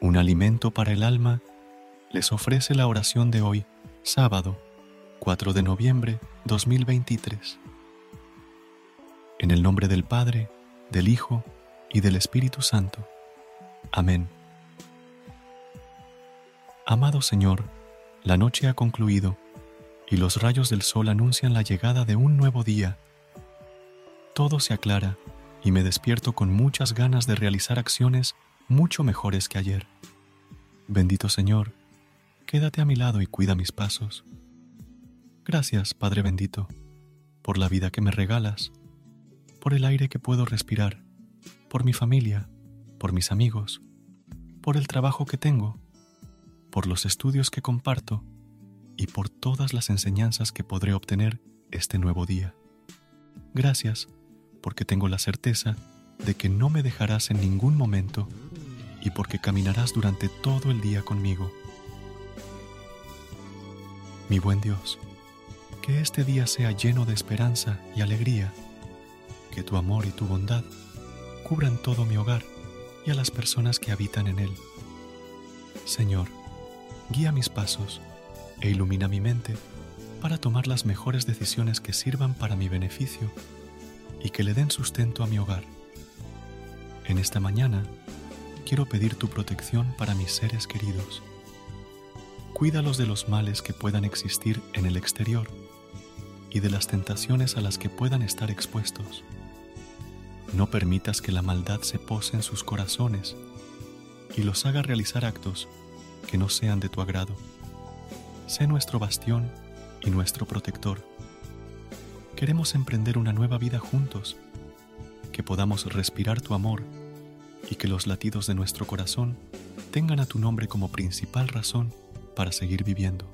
Un alimento para el alma, les ofrece la oración de hoy, sábado 4 de noviembre 2023. En el nombre del Padre, del Hijo y del Espíritu Santo. Amén. Amado Señor, la noche ha concluido y los rayos del sol anuncian la llegada de un nuevo día. Todo se aclara y me despierto con muchas ganas de realizar acciones mucho mejores que ayer. Bendito Señor, quédate a mi lado y cuida mis pasos. Gracias, Padre bendito, por la vida que me regalas, por el aire que puedo respirar, por mi familia, por mis amigos, por el trabajo que tengo, por los estudios que comparto y por todas las enseñanzas que podré obtener este nuevo día. Gracias, porque tengo la certeza de que no me dejarás en ningún momento y porque caminarás durante todo el día conmigo. Mi buen Dios, que este día sea lleno de esperanza y alegría, que tu amor y tu bondad cubran todo mi hogar y a las personas que habitan en él. Señor, guía mis pasos e ilumina mi mente para tomar las mejores decisiones que sirvan para mi beneficio y que le den sustento a mi hogar. En esta mañana, quiero pedir tu protección para mis seres queridos. Cuídalos de los males que puedan existir en el exterior y de las tentaciones a las que puedan estar expuestos. No permitas que la maldad se pose en sus corazones y los haga realizar actos que no sean de tu agrado. Sé nuestro bastión y nuestro protector. Queremos emprender una nueva vida juntos, que podamos respirar tu amor y que los latidos de nuestro corazón tengan a tu nombre como principal razón para seguir viviendo.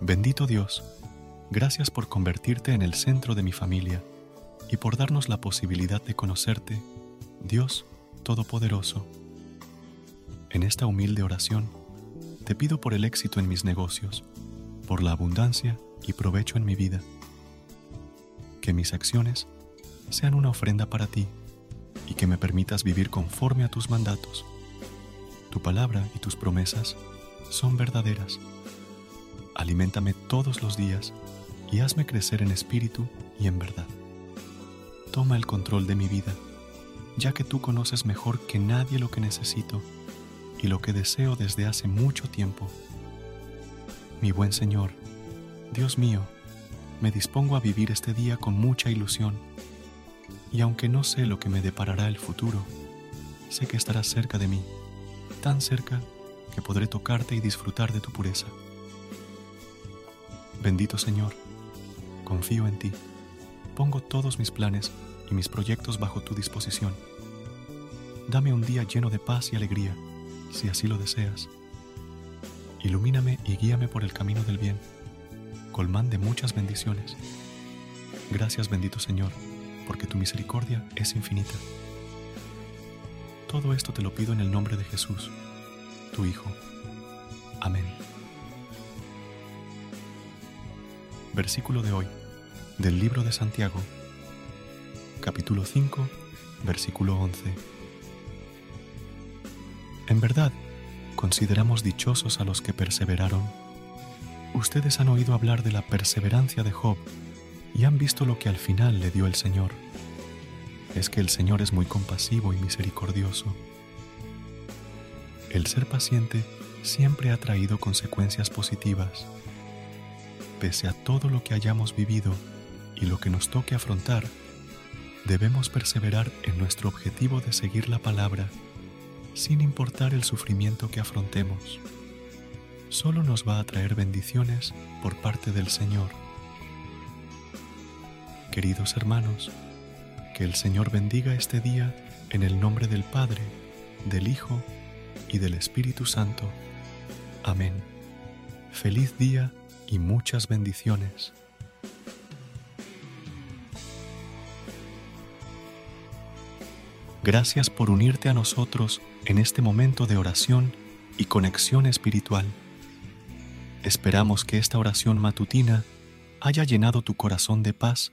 Bendito Dios, gracias por convertirte en el centro de mi familia y por darnos la posibilidad de conocerte, Dios Todopoderoso. En esta humilde oración, te pido por el éxito en mis negocios, por la abundancia y provecho en mi vida. Que mis acciones sean una ofrenda para ti y que me permitas vivir conforme a tus mandatos. Tu palabra y tus promesas son verdaderas. Aliméntame todos los días y hazme crecer en espíritu y en verdad. Toma el control de mi vida, ya que tú conoces mejor que nadie lo que necesito y lo que deseo desde hace mucho tiempo. Mi buen Señor, Dios mío, me dispongo a vivir este día con mucha ilusión y aunque no sé lo que me deparará el futuro, sé que estarás cerca de mí, tan cerca que podré tocarte y disfrutar de tu pureza. Bendito Señor, confío en ti, pongo todos mis planes y mis proyectos bajo tu disposición. Dame un día lleno de paz y alegría, si así lo deseas. Ilumíname y guíame por el camino del bien, colmán de muchas bendiciones. Gracias bendito Señor porque tu misericordia es infinita. Todo esto te lo pido en el nombre de Jesús, tu Hijo. Amén. Versículo de hoy, del libro de Santiago, capítulo 5, versículo 11. En verdad, consideramos dichosos a los que perseveraron. Ustedes han oído hablar de la perseverancia de Job y han visto lo que al final le dio el Señor. Es que el Señor es muy compasivo y misericordioso. El ser paciente siempre ha traído consecuencias positivas. Pese a todo lo que hayamos vivido y lo que nos toque afrontar, debemos perseverar en nuestro objetivo de seguir la palabra, sin importar el sufrimiento que afrontemos. Solo nos va a traer bendiciones por parte del Señor. Queridos hermanos, que el Señor bendiga este día en el nombre del Padre, del Hijo y del Espíritu Santo. Amén. Feliz día y muchas bendiciones. Gracias por unirte a nosotros en este momento de oración y conexión espiritual. Esperamos que esta oración matutina haya llenado tu corazón de paz